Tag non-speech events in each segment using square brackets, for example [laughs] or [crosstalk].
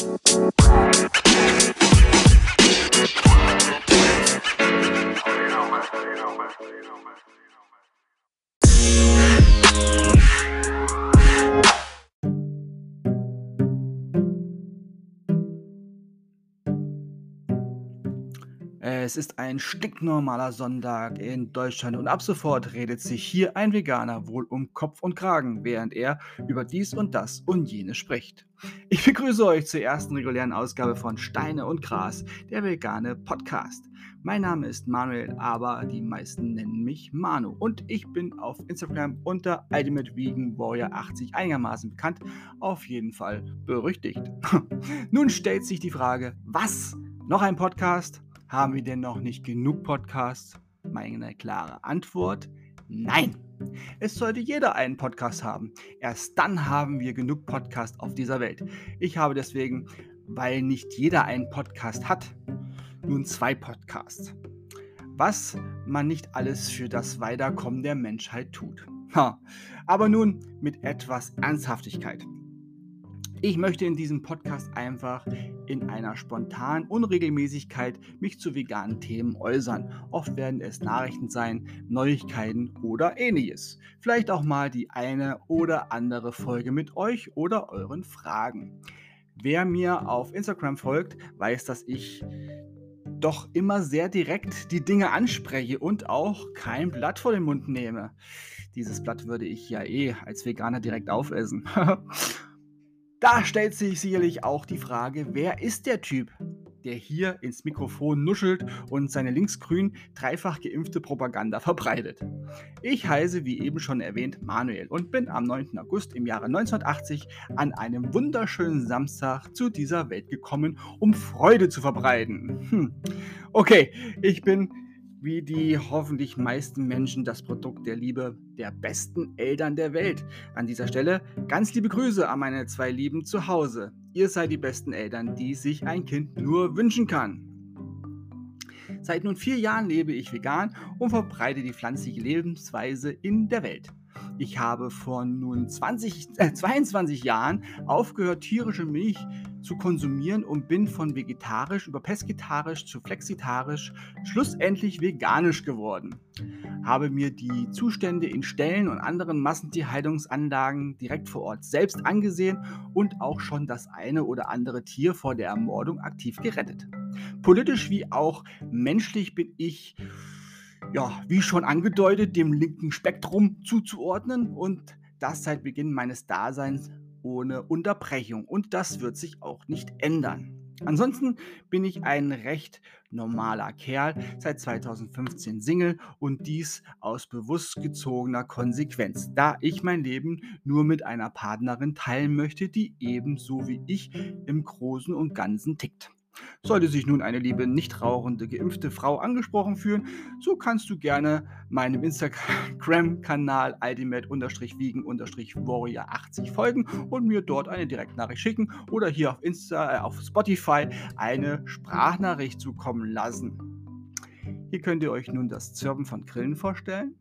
Bye. Es ist ein stinknormaler Sonntag in Deutschland und ab sofort redet sich hier ein Veganer wohl um Kopf und Kragen, während er über dies und das und jenes spricht. Ich begrüße euch zur ersten regulären Ausgabe von Steine und Gras, der vegane Podcast. Mein Name ist Manuel, aber die meisten nennen mich Manu und ich bin auf Instagram unter Ultimate Vegan Warrior 80 einigermaßen bekannt, auf jeden Fall berüchtigt. [laughs] Nun stellt sich die Frage, was? Noch ein Podcast? Haben wir denn noch nicht genug Podcasts? Meine klare Antwort, nein. Es sollte jeder einen Podcast haben. Erst dann haben wir genug Podcasts auf dieser Welt. Ich habe deswegen, weil nicht jeder einen Podcast hat, nun zwei Podcasts. Was man nicht alles für das Weiterkommen der Menschheit tut. Ha. Aber nun mit etwas Ernsthaftigkeit. Ich möchte in diesem Podcast einfach in einer spontanen Unregelmäßigkeit mich zu veganen Themen äußern. Oft werden es Nachrichten sein, Neuigkeiten oder ähnliches. Vielleicht auch mal die eine oder andere Folge mit euch oder euren Fragen. Wer mir auf Instagram folgt, weiß, dass ich doch immer sehr direkt die Dinge anspreche und auch kein Blatt vor den Mund nehme. Dieses Blatt würde ich ja eh als Veganer direkt aufessen. [laughs] Da stellt sich sicherlich auch die Frage, wer ist der Typ, der hier ins Mikrofon nuschelt und seine linksgrün dreifach geimpfte Propaganda verbreitet. Ich heiße, wie eben schon erwähnt, Manuel und bin am 9. August im Jahre 1980 an einem wunderschönen Samstag zu dieser Welt gekommen, um Freude zu verbreiten. Hm. Okay, ich bin wie die hoffentlich meisten Menschen das Produkt der Liebe der besten Eltern der Welt. An dieser Stelle ganz liebe Grüße an meine zwei Lieben zu Hause. Ihr seid die besten Eltern, die sich ein Kind nur wünschen kann. Seit nun vier Jahren lebe ich vegan und verbreite die pflanzliche Lebensweise in der Welt. Ich habe vor nun 20, äh, 22 Jahren aufgehört, tierische Milch zu konsumieren und bin von vegetarisch über pesketarisch zu flexitarisch schlussendlich veganisch geworden. Habe mir die Zustände in Ställen und anderen Massentierhaltungsanlagen direkt vor Ort selbst angesehen und auch schon das eine oder andere Tier vor der Ermordung aktiv gerettet. Politisch wie auch menschlich bin ich ja, wie schon angedeutet, dem linken Spektrum zuzuordnen und das seit Beginn meines Daseins ohne Unterbrechung. Und das wird sich auch nicht ändern. Ansonsten bin ich ein recht normaler Kerl, seit 2015 Single und dies aus bewusst gezogener Konsequenz, da ich mein Leben nur mit einer Partnerin teilen möchte, die ebenso wie ich im Großen und Ganzen tickt. Sollte sich nun eine liebe nicht rauchende geimpfte Frau angesprochen fühlen, so kannst du gerne meinem Instagram-Kanal ultimate-vegan-warrior80 folgen und mir dort eine Direktnachricht schicken oder hier auf, Insta, äh, auf Spotify eine Sprachnachricht zukommen lassen. Hier könnt ihr euch nun das Zirpen von Grillen vorstellen.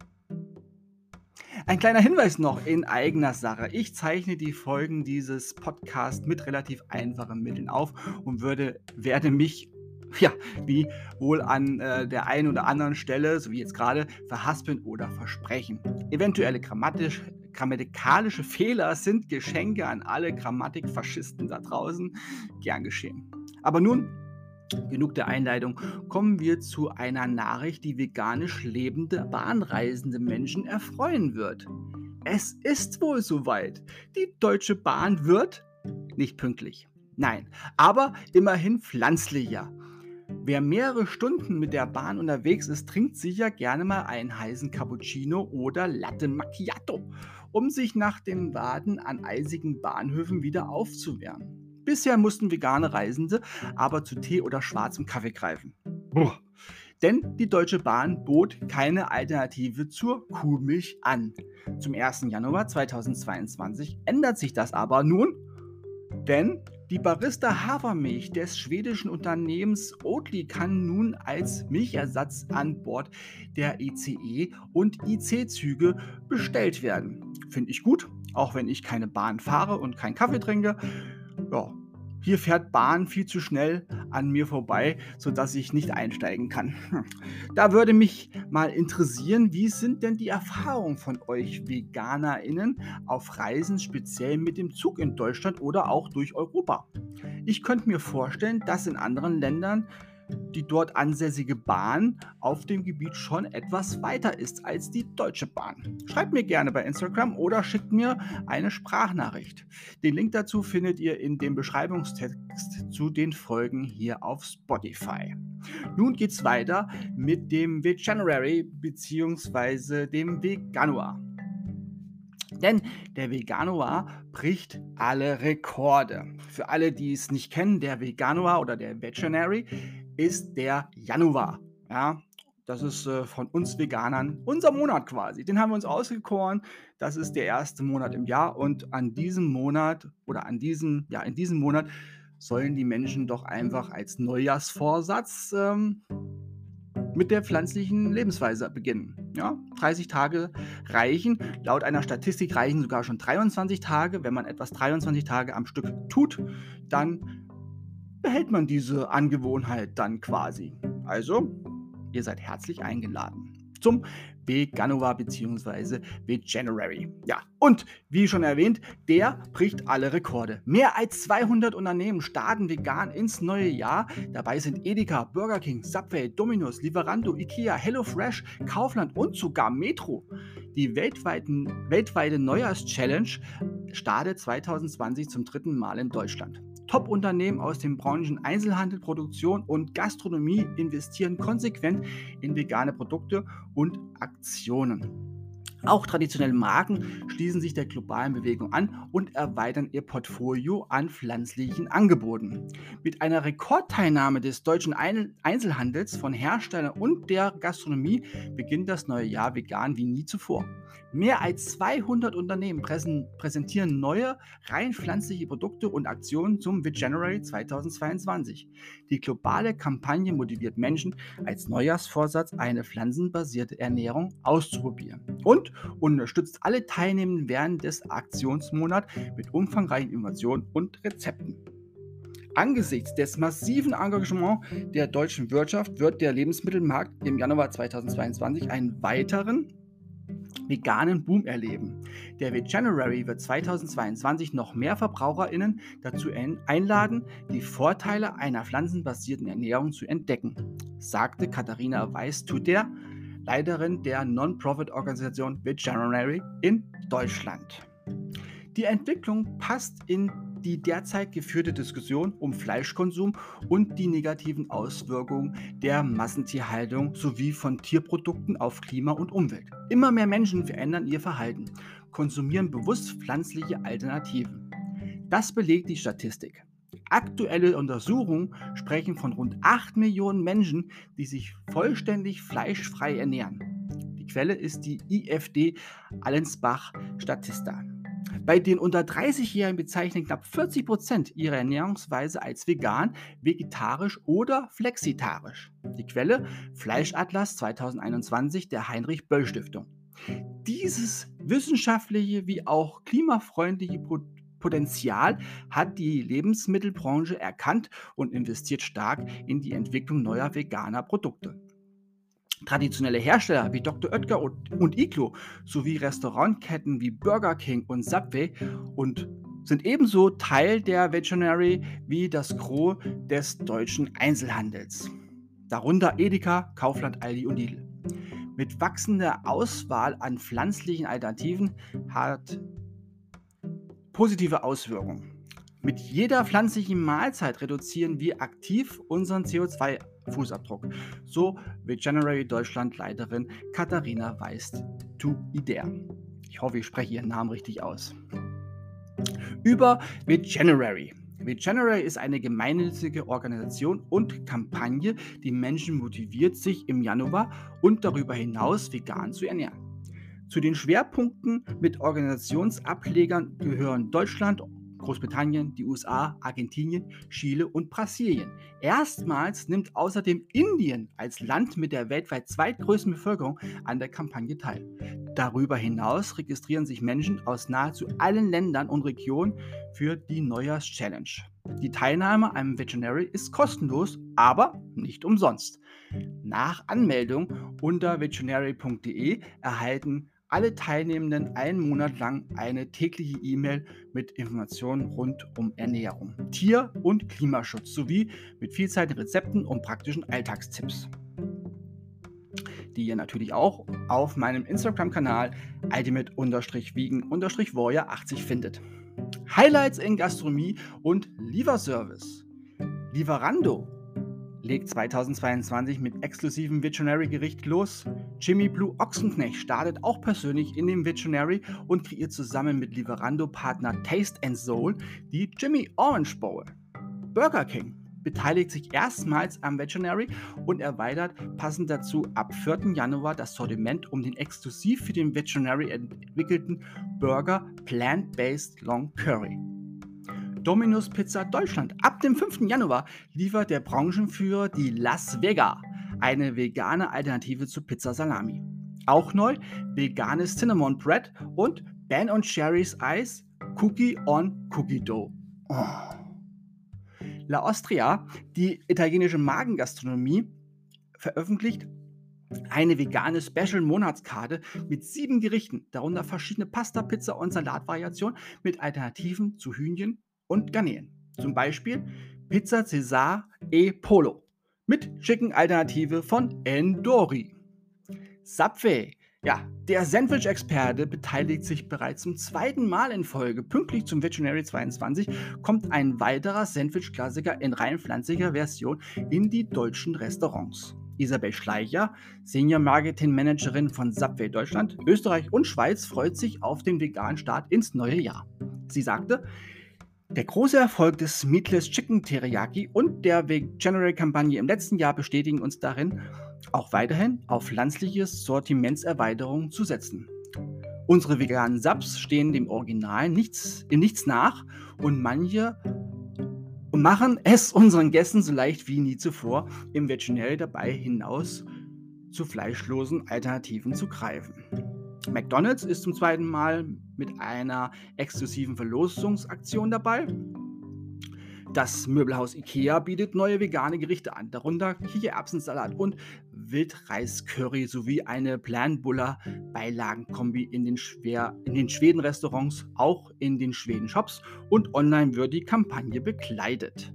Ein kleiner Hinweis noch in eigener Sache. Ich zeichne die Folgen dieses Podcasts mit relativ einfachen Mitteln auf und würde, werde mich ja, wie wohl an äh, der einen oder anderen Stelle, so wie jetzt gerade, verhaspeln oder versprechen. Eventuelle grammatisch, grammatikalische Fehler sind Geschenke an alle Grammatikfaschisten da draußen. Gern geschehen. Aber nun Genug der Einleitung. Kommen wir zu einer Nachricht, die veganisch lebende, bahnreisende Menschen erfreuen wird. Es ist wohl soweit. Die Deutsche Bahn wird nicht pünktlich. Nein, aber immerhin pflanzlicher. Wer mehrere Stunden mit der Bahn unterwegs ist, trinkt sicher gerne mal einen heißen Cappuccino oder Latte Macchiato, um sich nach dem Warten an eisigen Bahnhöfen wieder aufzuwärmen. Bisher mussten vegane Reisende aber zu Tee oder schwarzem Kaffee greifen. Boah. Denn die Deutsche Bahn bot keine Alternative zur Kuhmilch an. Zum 1. Januar 2022 ändert sich das aber nun, denn die Barista Hafermilch des schwedischen Unternehmens Oatly kann nun als Milchersatz an Bord der ECE und IC-Züge bestellt werden. Finde ich gut, auch wenn ich keine Bahn fahre und keinen Kaffee trinke. Ja, hier fährt Bahn viel zu schnell an mir vorbei, sodass ich nicht einsteigen kann. [laughs] Da würde mich mal interessieren, wie sind denn die Erfahrungen von euch VeganerInnen auf Reisen, speziell mit dem Zug in Deutschland oder auch durch Europa? Ich könnte mir vorstellen, dass in anderen Ländern die dort ansässige Bahn auf dem Gebiet schon etwas weiter ist als die Deutsche Bahn. Schreibt mir gerne bei Instagram oder schickt mir eine Sprachnachricht. Den Link dazu findet ihr in dem Beschreibungstext zu den Folgen hier auf Spotify. Nun geht's weiter mit dem Veganuary bzw. dem Veganuar. Denn der Veganuar bricht alle Rekorde. Für alle, die es nicht kennen, der Veganuar oder der Veganuary ist der Januar. Ja, das ist äh, von uns Veganern unser Monat quasi. Den haben wir uns ausgekoren. Das ist der erste Monat im Jahr und an diesem Monat oder an diesem, ja, in diesem Monat sollen die Menschen doch einfach als Neujahrsvorsatz ähm, mit der pflanzlichen Lebensweise beginnen. Ja, 30 Tage reichen. Laut einer Statistik reichen sogar schon 23 Tage. Wenn man etwas 23 Tage am Stück tut, dann behält man diese Angewohnheit dann quasi. Also, ihr seid herzlich eingeladen zum Veganuar bzw. Veganuary. Ja, und wie schon erwähnt, der bricht alle Rekorde. Mehr als 200 Unternehmen starten vegan ins neue Jahr. Dabei sind Edeka, Burger King, Subway, Domino's, Lieferando, Ikea, HelloFresh, Kaufland und sogar Metro. Die weltweiten, weltweite Neujahrs-Challenge startet 2020 zum dritten Mal in Deutschland. Top-Unternehmen aus den Branchen Einzelhandel, Produktion und Gastronomie investieren konsequent in vegane Produkte und Aktionen. Auch traditionelle Marken schließen sich der globalen Bewegung an und erweitern ihr Portfolio an pflanzlichen Angeboten. Mit einer Rekordteilnahme des deutschen Einzelhandels von Herstellern und der Gastronomie beginnt das neue Jahr vegan wie nie zuvor. Mehr als 200 Unternehmen präsentieren neue, rein pflanzliche Produkte und Aktionen zum January 2022. Die globale Kampagne motiviert Menschen, als Neujahrsvorsatz eine pflanzenbasierte Ernährung auszuprobieren und unterstützt alle Teilnehmenden während des Aktionsmonats mit umfangreichen Informationen und Rezepten. Angesichts des massiven Engagements der deutschen Wirtschaft wird der Lebensmittelmarkt im Januar 2022 einen weiteren veganen Boom erleben. Der Veganuary wird 2022 noch mehr VerbraucherInnen dazu einladen, die Vorteile einer pflanzenbasierten Ernährung zu entdecken, sagte Katharina Weiß zu der Leiterin der Non-Profit-Organisation Veganuary in Deutschland. Die Entwicklung passt in die derzeit geführte Diskussion um Fleischkonsum und die negativen Auswirkungen der Massentierhaltung sowie von Tierprodukten auf Klima und Umwelt. Immer mehr Menschen verändern ihr Verhalten, konsumieren bewusst pflanzliche Alternativen. Das belegt die Statistik. Aktuelle Untersuchungen sprechen von rund 8 Millionen Menschen, die sich vollständig fleischfrei ernähren. Die Quelle ist die IFD Allensbach Statista. Bei den unter 30-Jährigen bezeichnen knapp 40 Prozent ihre Ernährungsweise als vegan, vegetarisch oder flexitarisch. Die Quelle Fleischatlas 2021 der Heinrich Böll Stiftung. Dieses wissenschaftliche wie auch klimafreundliche Potenzial hat die Lebensmittelbranche erkannt und investiert stark in die Entwicklung neuer veganer Produkte. Traditionelle Hersteller wie Dr. Oetker und, und Iglo sowie Restaurantketten wie Burger King und Subway und sind ebenso Teil der Veterinary wie das Gros des deutschen Einzelhandels. Darunter Edeka, Kaufland, Aldi und Lidl. Mit wachsender Auswahl an pflanzlichen Alternativen hat positive Auswirkungen. Mit jeder pflanzlichen Mahlzeit reduzieren wir aktiv unseren CO2-Fußabdruck. So Veganuary Deutschland Leiterin Katharina Weist to IDEA. Ich hoffe, ich spreche Ihren Namen richtig aus. Über Veganuary. Veganuary ist eine gemeinnützige Organisation und Kampagne, die Menschen motiviert, sich im Januar und darüber hinaus vegan zu ernähren. Zu den Schwerpunkten mit Organisationsablegern gehören Deutschland, Großbritannien, die USA, Argentinien, Chile und Brasilien. Erstmals nimmt außerdem Indien als Land mit der weltweit zweitgrößten Bevölkerung an der Kampagne teil. Darüber hinaus registrieren sich Menschen aus nahezu allen Ländern und Regionen für die Neujahrs-Challenge. Die Teilnahme am Veterinary ist kostenlos, aber nicht umsonst. Nach Anmeldung unter veterinary.de erhalten alle Teilnehmenden einen Monat lang eine tägliche E-Mail mit Informationen rund um Ernährung, Tier- und Klimaschutz sowie mit vielseitigen Rezepten und praktischen Alltagstipps. Die ihr natürlich auch auf meinem Instagram-Kanal ultimate-wiegen-warrior80 findet. Highlights in Gastronomie und Lieferservice. Lieferando legt 2022 mit exklusivem Visionary-Gericht los. Jimmy Blue Ochsenknecht startet auch persönlich in dem Visionary und kreiert zusammen mit Lieferando-Partner Taste and Soul die Jimmy Orange Bowl. Burger King beteiligt sich erstmals am Visionary und erweitert passend dazu ab 4. Januar das Sortiment um den exklusiv für den Visionary entwickelten Burger Plant-Based Long Curry. Domino's Pizza Deutschland. Ab dem 5. Januar liefert der Branchenführer die Las Vega, eine vegane Alternative zu Pizza Salami. Auch neu veganes Cinnamon Bread und Ben Cherries Eis Cookie on Cookie Dough. Oh. La Ostria, die italienische Magengastronomie, veröffentlicht eine vegane Special-Monatskarte mit sieben Gerichten, darunter verschiedene Pasta, Pizza und Salatvariationen mit Alternativen zu Hühnchen, und Garnelen. Zum Beispiel Pizza Cesar e Polo mit schicken Alternative von Endori. Subway, ja, der Sandwich-Experte beteiligt sich bereits zum zweiten Mal in Folge. Pünktlich zum Visionary 22 kommt ein weiterer Sandwich-Klassiker in rein pflanzlicher Version in die deutschen Restaurants. Isabel Schleicher, Senior Marketing Managerin von Subway Deutschland, Österreich und Schweiz, freut sich auf den veganen Start ins neue Jahr. Sie sagte, der große Erfolg des Meatless Chicken Teriyaki und der General-Kampagne im letzten Jahr bestätigen uns darin, auch weiterhin auf pflanzliche Sortimentserweiterungen zu setzen. Unsere veganen Subs stehen dem Original nichts, in nichts nach und manche machen es unseren Gästen so leicht wie nie zuvor, im Veterinary dabei hinaus zu fleischlosen Alternativen zu greifen. McDonald's ist zum zweiten Mal mit einer exklusiven Verlosungsaktion dabei. Das Möbelhaus IKEA bietet neue vegane Gerichte an, darunter Kichererbsensalat und Wildreis-Curry sowie eine Planbuller Beilagenkombi in den, in den Schweden-Restaurants, auch in den Schweden-Shops und online wird die Kampagne begleitet.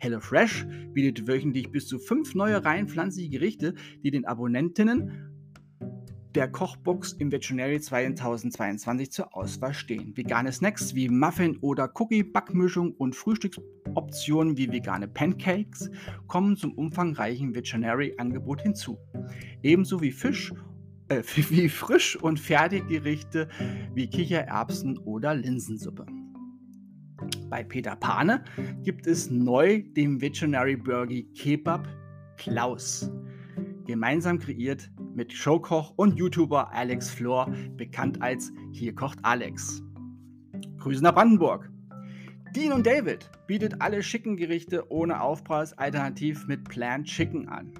HelloFresh bietet wöchentlich bis zu fünf neue rein pflanzliche Gerichte, die den Abonnentinnen der Kochbox im Veterinary 2022 zur Auswahl stehen. Vegane Snacks wie Muffin oder Cookie-Backmischung und Frühstücksoptionen wie vegane Pancakes kommen zum umfangreichen Veterinary-Angebot hinzu. Ebenso wie Fisch äh, [laughs] wie Frisch- und Fertiggerichte wie Kichererbsen oder Linsensuppe. Bei Peter Pane gibt es neu den Veterinary Burger Kebab Klaus. Gemeinsam kreiert mit Showkoch und YouTuber Alex Flor, bekannt als Hier kocht Alex. Grüße nach Brandenburg. Dean und David bietet alle schicken Gerichte ohne Aufpreis alternativ mit Plant Chicken an.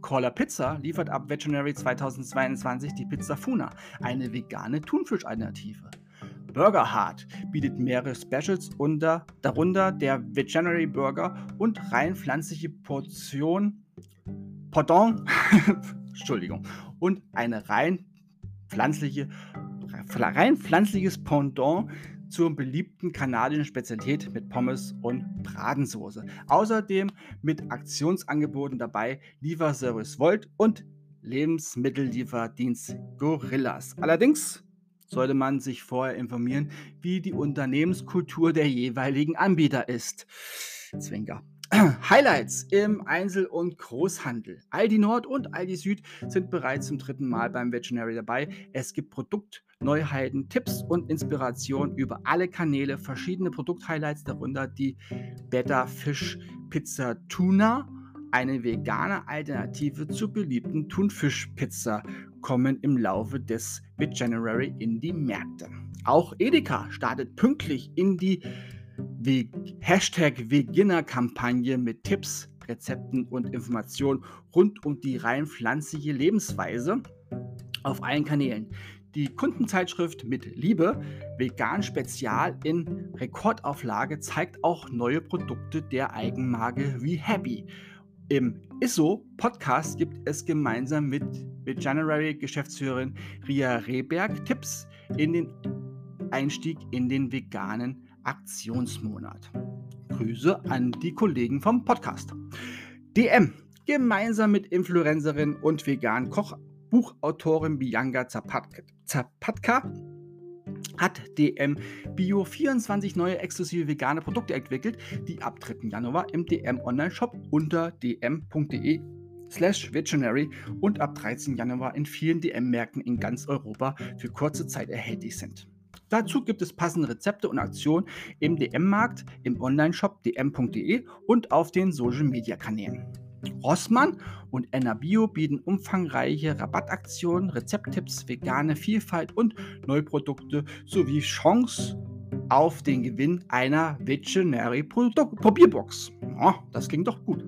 Caller Pizza liefert ab Veterinary 2022 die Pizza Funa, eine vegane Thunfischalternative. Burger Heart bietet mehrere Specials unter, darunter der Veterinary Burger und rein pflanzliche Portion Pardon, [laughs] Entschuldigung, und eine rein pflanzliche, rein pflanzliches Pendant zur beliebten kanadischen Spezialität mit Pommes und Bratensoße. Außerdem mit Aktionsangeboten dabei Lieferservice Volt und Lebensmittellieferdienst Gorillas. Allerdings sollte man sich vorher informieren, wie die Unternehmenskultur der jeweiligen Anbieter ist. Zwinker. Highlights im Einzel- und Großhandel. Aldi Nord und Aldi Süd sind bereits zum dritten Mal beim Veterinary dabei. Es gibt Produktneuheiten, Tipps und Inspirationen über alle Kanäle, verschiedene Produkthighlights, darunter die Beta Fish Pizza Tuna, eine vegane Alternative zur beliebten Thunfischpizza, kommen im Laufe des Veterinary in die Märkte. Auch Edeka startet pünktlich in die Hashtag Veganer-Kampagne mit Tipps, Rezepten und Informationen rund um die rein pflanzliche Lebensweise auf allen Kanälen. Die Kundenzeitschrift mit Liebe, Vegan Spezial in Rekordauflage, zeigt auch neue Produkte der Eigenmarke wie Happy. Im ISO-Podcast gibt es gemeinsam mit Veganuary-Geschäftsführerin Ria Rehberg Tipps in den Einstieg in den veganen Aktionsmonat. Grüße an die Kollegen vom Podcast. DM, gemeinsam mit Influencerin und vegan Kochbuchautorin Bianca Zapatka hat DM Bio 24 neue exklusive vegane Produkte entwickelt, die ab 3. Januar im DM Online-Shop unter dm.de slash Visionary und ab 13. Januar in vielen DM-Märkten in ganz Europa für kurze Zeit erhältlich sind. Dazu gibt es passende Rezepte und Aktionen im DM-Markt, im Online-Shop dm.de und auf den Social-Media-Kanälen. Rossmann und Enna Bio bieten umfangreiche Rabattaktionen, Rezepttipps, vegane Vielfalt und Neuprodukte sowie Chance auf den Gewinn einer Visionary Probierbox. Oh, das klingt doch gut.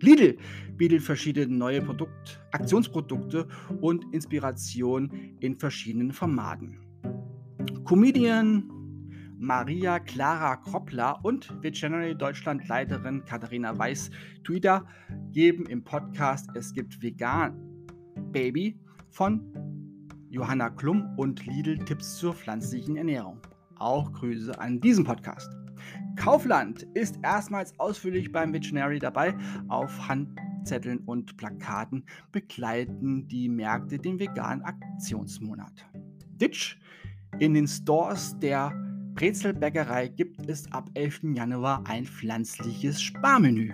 Lidl bietet verschiedene neue Produkt, Aktionsprodukte und Inspirationen in verschiedenen Formaten. Comedian Maria Clara Kroppler und Visionary Deutschland Leiterin Katharina Weiß Twitter geben im Podcast Es gibt Vegan Baby von Johanna Klum und Lidl Tipps zur pflanzlichen Ernährung. Auch Grüße an diesem Podcast. Kaufland ist erstmals ausführlich beim Visionary dabei. Auf Handzetteln und Plakaten begleiten die Märkte den veganen Aktionsmonat. Ditch in den Stores der Brezelbäckerei gibt es ab 11. Januar ein pflanzliches Sparmenü.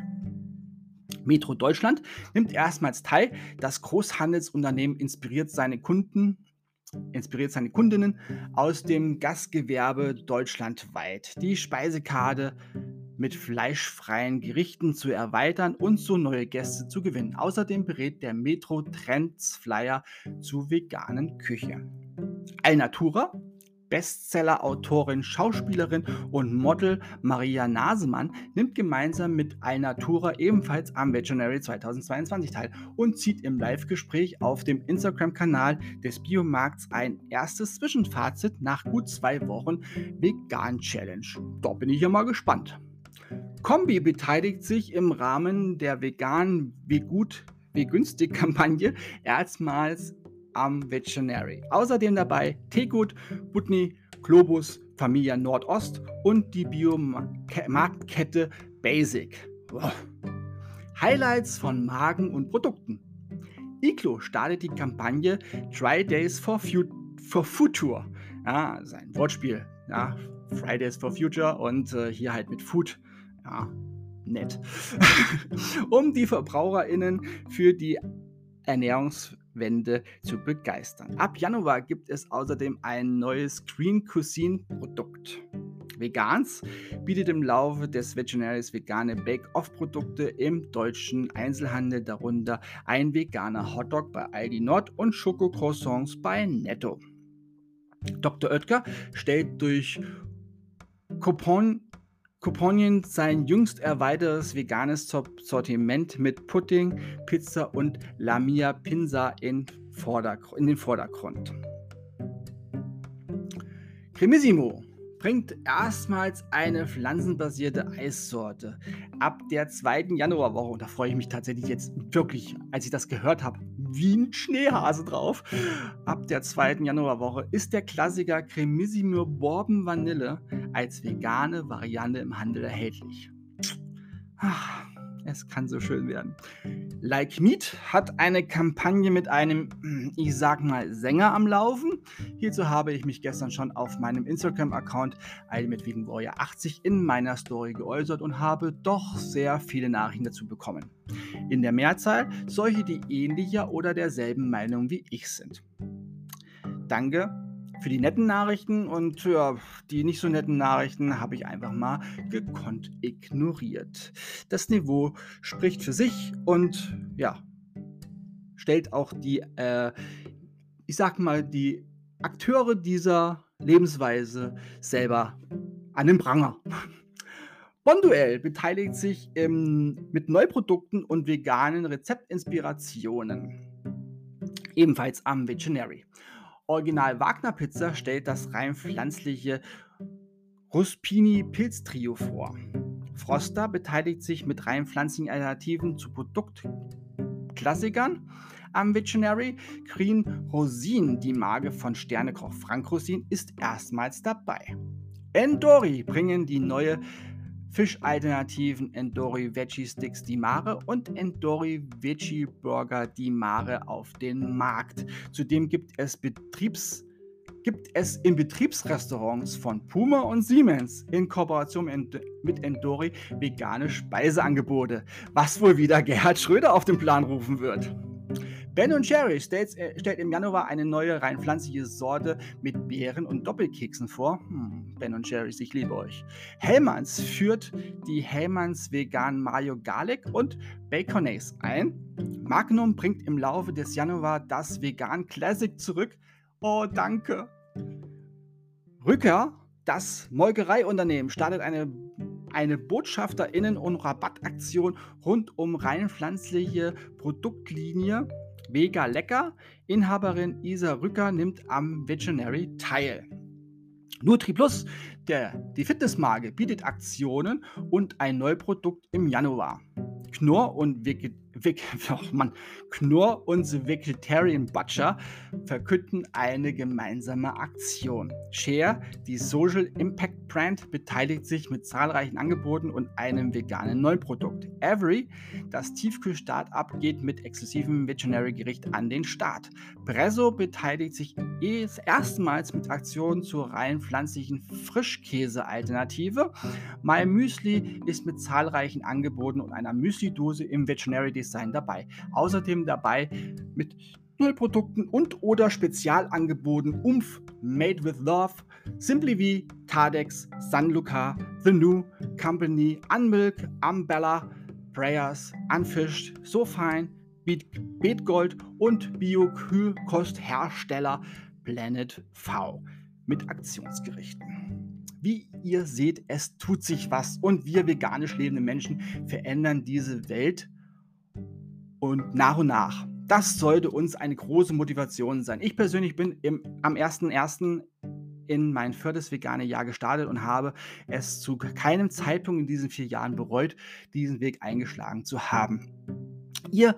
Metro Deutschland nimmt erstmals teil. Das Großhandelsunternehmen inspiriert seine Kunden, inspiriert seine Kundinnen aus dem Gastgewerbe deutschlandweit. Die Speisekarte mit fleischfreien Gerichten zu erweitern und so neue Gäste zu gewinnen. Außerdem berät der Metro Trends Flyer zu veganen Küche. Alnatura Bestseller-Autorin, Schauspielerin und Model Maria Nasemann nimmt gemeinsam mit Alnatura ebenfalls am Veterinary 2022 teil und zieht im Live-Gespräch auf dem Instagram-Kanal des Biomarkts ein erstes Zwischenfazit nach gut zwei Wochen Vegan Challenge. Da bin ich ja mal gespannt. Kombi beteiligt sich im Rahmen der vegan wie gut wie günstig Kampagne erstmals am Veterinary. Außerdem dabei Tegut, Butni, Globus, Familia Nordost und die Biomarktkette Basic. Wow. Highlights von Magen und Produkten. Iglo startet die Kampagne Try Days for, Fu for Future. Ja, sein Wortspiel. Ja, Fridays for Future und äh, hier halt mit Food. Ja, nett. [laughs] um die VerbraucherInnen für die Ernährungs Wende zu begeistern. Ab Januar gibt es außerdem ein neues Green Cuisine Produkt. Vegans bietet im Laufe des Vegenaries vegane Bake-Off-Produkte im deutschen Einzelhandel, darunter ein veganer Hotdog bei Aldi Nord und Schokocroissants bei Netto. Dr. Oetker stellt durch Coupon Couponien sein jüngst erweitertes veganes Sortiment mit Pudding, Pizza und Lamia Pinsa in, in den Vordergrund. Cremissimo bringt erstmals eine pflanzenbasierte Eissorte ab der zweiten Januarwoche. Und da freue ich mich tatsächlich jetzt wirklich, als ich das gehört habe, wie ein Schneehase drauf. Ab der zweiten Januarwoche ist der Klassiker Cremissimo Bourbon Vanille als vegane Variante im Handel erhältlich. Ach, es kann so schön werden. Like Meat hat eine Kampagne mit einem, [clears throat] ich sag mal, Sänger am Laufen. Hierzu habe ich mich gestern schon auf meinem Instagram-Account mit Vegan Warrior 80 in meiner Story geäußert und habe doch sehr viele Nachrichten dazu bekommen. In der Mehrzahl solche, die ähnlicher oder derselben Meinung wie ich sind. Danke für die netten Nachrichten und für die nicht so netten Nachrichten habe ich einfach mal gekonnt ignoriert. Das Niveau spricht für sich und ja, stellt auch die, äh, ich sag mal, die Akteure dieser Lebensweise selber an den Pranger. Bonduell beteiligt sich im, mit Neuprodukten und veganen Rezeptinspirationen. Ebenfalls am Visionary. Original Wagner Pizza stellt das rein pflanzliche Ruspini Pilztrio vor. Froster beteiligt sich mit rein pflanzlichen Alternativen zu Produktklassikern am Visionary. Green Rosin, die Marke von Sternekoch Frank Rosin, ist erstmals dabei. Endori bringen die neue Fischalternativen Endori Veggie Sticks Di Mare und Endori Veggie Burger Di Mare auf den Markt. Zudem gibt es Betriebs gibt es in Betriebsrestaurants von Puma und Siemens in Kooperation mit Endori vegane Speiseangebote, was wohl wieder Gerhard Schröder auf den Plan rufen wird. Ben Jerry stellt, äh, stellt, im Januar eine neue rein pflanzliche Sorte mit Beeren und Doppelkeksen vor. Hm, ben Jerry's, ich liebe euch. Hellmanns führt die Hellmanns vegan Mayo Garlic und Baconaise ein. Magnum bringt im Laufe des Januar das Vegan Classic zurück. Oh, danke. Rücker, das Molkereiunternehmen, startet eine eine BotschafterInnen- und Rabattaktion rund um rein pflanzliche Produktlinie Mega lecker. Inhaberin Isa Rücker nimmt am Visionary teil. Nutri Plus, der, die Fitnessmarke, bietet Aktionen und ein Neuprodukt im Januar. Knorr und Veget Vic, [laughs] oh Mann, Knorr und The Vegetarian Butcher verkünden eine gemeinsame Aktion. Share, die Social Impact Brand, beteiligt sich mit zahlreichen Angeboten und einem veganen Neuprodukt. Avery, das Tiefkühl-Startup, geht mit exklusivem Veterinary-Gericht an den Start. Bresso beteiligt sich erstmals mit Aktionen zur rein pflanzlichen Frischkäse-Alternative. My Müsli ist mit zahlreichen Angeboten und einer Müsli-Dose im Veterinary Design dabei. Außerdem dabei mit Nullprodukten und oder Spezialangeboten Umf, Made with Love, Simply V, Cardex, Sanluca, The New Company, Unmilk, Umbella, Prayers, Unfished, So Fine, Beetgold und Bio-Kühlkosthersteller Planet V mit Aktionsgerichten. Wie ihr seht, es tut sich was und wir veganisch lebende Menschen verändern diese Welt und nach und nach. Das sollte uns eine große Motivation sein. Ich persönlich bin im, am 1.1. in mein viertes vegane Jahr gestartet und habe es zu keinem Zeitpunkt in diesen vier Jahren bereut, diesen Weg eingeschlagen zu haben. Ihr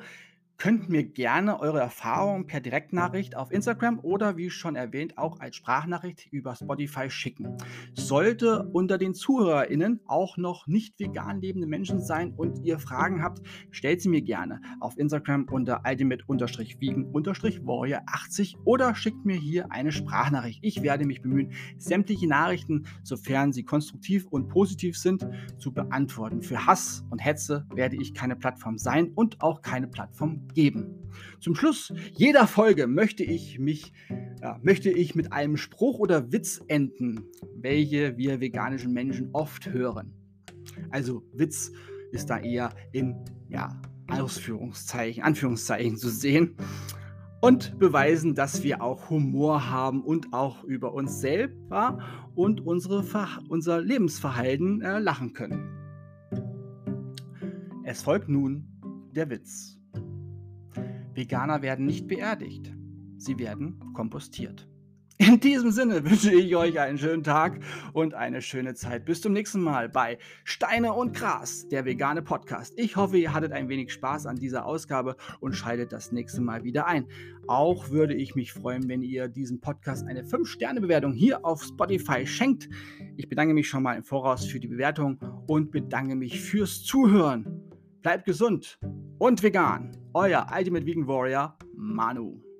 könnt mir gerne eure Erfahrungen per Direktnachricht auf Instagram oder wie schon erwähnt auch als Sprachnachricht über Spotify schicken. Sollte unter den ZuhörerInnen auch noch nicht vegan lebende Menschen sein und ihr Fragen habt, stellt sie mir gerne auf Instagram unter ultimate-vegan-warrior80 oder schickt mir hier eine Sprachnachricht. Ich werde mich bemühen, sämtliche Nachrichten, sofern sie konstruktiv und positiv sind, zu beantworten. Für Hass und Hetze werde ich keine Plattform sein und auch keine Plattform geben. Zum Schluss jeder Folge möchte ich mich ja, möchte ich mit einem Spruch oder Witz enden, welche wir veganischen Menschen oft hören. Also Witz ist da eher in ja, Ausführungszeichen, Anführungszeichen zu sehen und beweisen, dass wir auch Humor haben und auch über uns selber und unsere unser Lebensverhalten äh, lachen können. Es folgt nun der Witz. Veganer werden nicht beerdigt, sie werden kompostiert. [laughs] In diesem Sinne wünsche ich euch einen schönen Tag und eine schöne Zeit. Bis zum nächsten Mal bei Steine und Gras, der vegane Podcast. Ich hoffe, ihr hattet ein wenig Spaß an dieser Ausgabe und schaltet das nächste Mal wieder ein. Auch würde ich mich freuen, wenn ihr diesem Podcast eine 5-Sterne-Bewertung hier auf Spotify schenkt. Ich bedanke mich schon mal im Voraus für die Bewertung und bedanke mich fürs Zuhören. Bleibt gesund und vegan. Euer Ultimate Vegan Warrior, Manu.